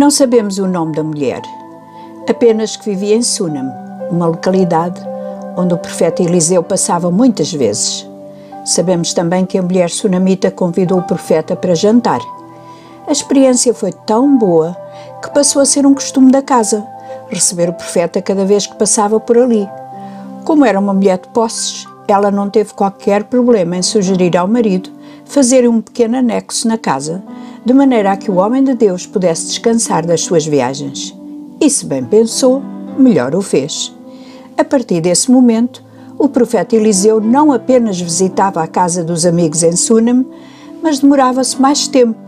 Não sabemos o nome da mulher, apenas que vivia em Sunam, uma localidade onde o profeta Eliseu passava muitas vezes. Sabemos também que a mulher sunamita convidou o profeta para jantar. A experiência foi tão boa que passou a ser um costume da casa, receber o profeta cada vez que passava por ali. Como era uma mulher de posses, ela não teve qualquer problema em sugerir ao marido fazer um pequeno anexo na casa, de maneira a que o homem de Deus pudesse descansar das suas viagens. E se bem pensou, melhor o fez. A partir desse momento, o profeta Eliseu não apenas visitava a casa dos amigos em Sunem, mas demorava-se mais tempo,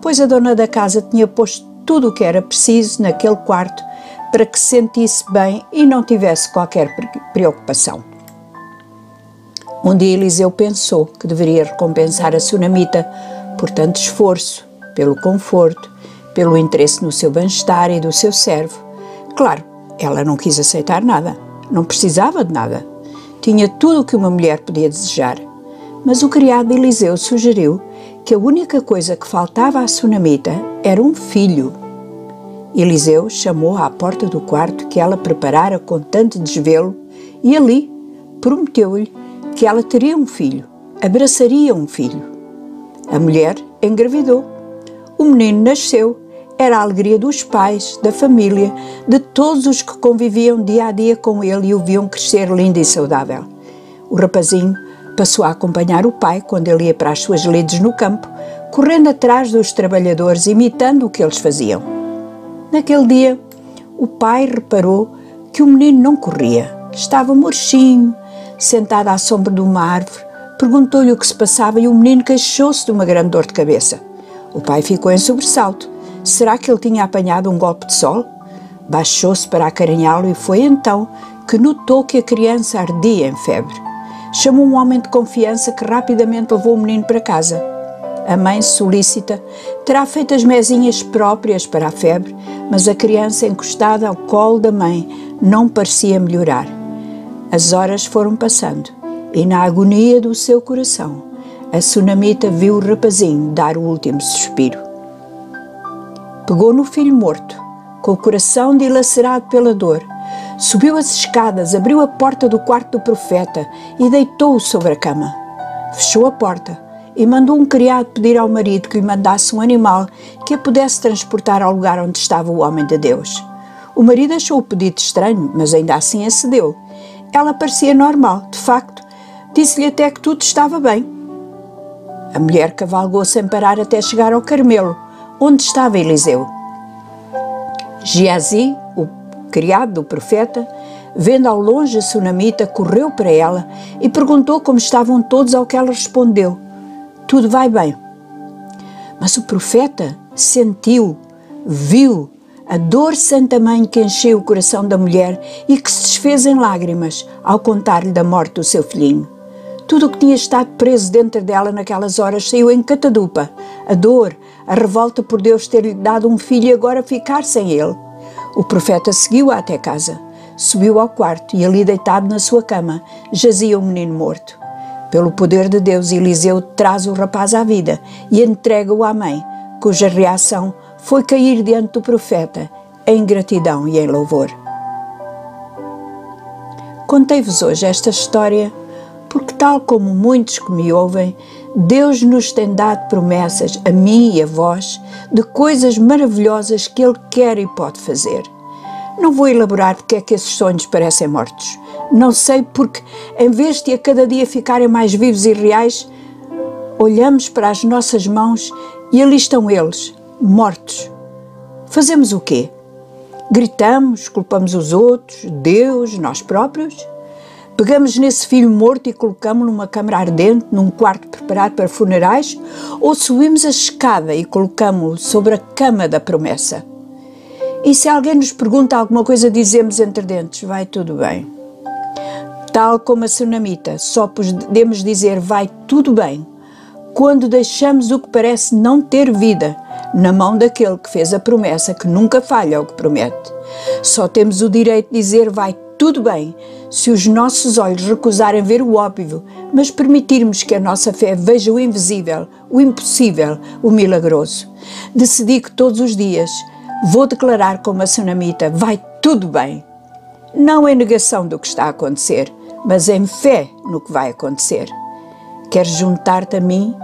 pois a dona da casa tinha posto tudo o que era preciso naquele quarto para que se sentisse bem e não tivesse qualquer preocupação. Um dia Eliseu pensou que deveria recompensar a sunamita por tanto esforço, pelo conforto, pelo interesse no seu bem-estar e do seu servo. Claro, ela não quis aceitar nada, não precisava de nada. Tinha tudo o que uma mulher podia desejar. Mas o criado Eliseu sugeriu que a única coisa que faltava à sunamita era um filho. Eliseu chamou à porta do quarto que ela preparara com tanto desvelo e ali prometeu-lhe que ela teria um filho, abraçaria um filho. A mulher engravidou. O menino nasceu. Era a alegria dos pais, da família, de todos os que conviviam dia a dia com ele e o viam crescer lindo e saudável. O rapazinho passou a acompanhar o pai quando ele ia para as suas lides no campo, correndo atrás dos trabalhadores, imitando o que eles faziam. Naquele dia, o pai reparou que o menino não corria, estava murchinho, sentada à sombra de uma árvore, perguntou-lhe o que se passava e o menino queixou-se de uma grande dor de cabeça. O pai ficou em sobressalto. Será que ele tinha apanhado um golpe de sol? Baixou-se para acarinhá-lo e foi então que notou que a criança ardia em febre. Chamou um homem de confiança que rapidamente levou o menino para casa. A mãe, solícita, terá feito as mesinhas próprias para a febre, mas a criança encostada ao colo da mãe não parecia melhorar. As horas foram passando e, na agonia do seu coração, a sunamita viu o rapazinho dar o último suspiro. Pegou no filho morto, com o coração dilacerado pela dor, subiu as escadas, abriu a porta do quarto do profeta e deitou-o sobre a cama. Fechou a porta e mandou um criado pedir ao marido que lhe mandasse um animal que a pudesse transportar ao lugar onde estava o homem de Deus. O marido achou o pedido estranho, mas ainda assim acedeu ela parecia normal, de facto. Disse-lhe até que tudo estava bem. A mulher cavalgou sem parar até chegar ao Carmelo, onde estava Eliseu. Geazi, o criado do profeta, vendo ao longe a sunamita, correu para ela e perguntou como estavam todos, ao que ela respondeu: Tudo vai bem. Mas o profeta sentiu, viu a dor santa mãe que encheu o coração da mulher e que se desfez em lágrimas ao contar-lhe da morte do seu filhinho. Tudo o que tinha estado preso dentro dela naquelas horas saiu em catadupa. A dor, a revolta por Deus ter-lhe dado um filho e agora ficar sem ele. O profeta seguiu-a até casa. Subiu ao quarto e ali deitado na sua cama jazia o menino morto. Pelo poder de Deus, Eliseu traz o rapaz à vida e entrega-o à mãe, cuja reação foi cair diante do profeta em gratidão e em louvor. Contei-vos hoje esta história porque, tal como muitos que me ouvem, Deus nos tem dado promessas, a mim e a vós, de coisas maravilhosas que Ele quer e pode fazer. Não vou elaborar porque é que esses sonhos parecem mortos. Não sei porque, em vez de a cada dia ficarem mais vivos e reais, olhamos para as nossas mãos e ali estão eles, mortos. Fazemos o quê? Gritamos, culpamos os outros, Deus, nós próprios? Pegamos nesse filho morto e colocamos-lo numa câmara ardente, num quarto preparado para funerais? Ou subimos a escada e colocamos-lo sobre a cama da promessa? E se alguém nos pergunta alguma coisa, dizemos entre dentes: vai tudo bem. Tal como a tsunamita, só podemos dizer vai tudo bem quando deixamos o que parece não ter vida na mão daquele que fez a promessa que nunca falha ao que promete. Só temos o direito de dizer vai tudo bem se os nossos olhos recusarem ver o óbvio, mas permitirmos que a nossa fé veja o invisível, o impossível, o milagroso. Decidi que todos os dias Vou declarar como a sunamita: vai tudo bem. Não em negação do que está a acontecer, mas em fé no que vai acontecer. Queres juntar-te a mim,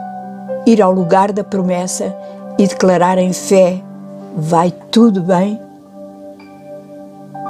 ir ao lugar da promessa e declarar em fé: vai tudo bem?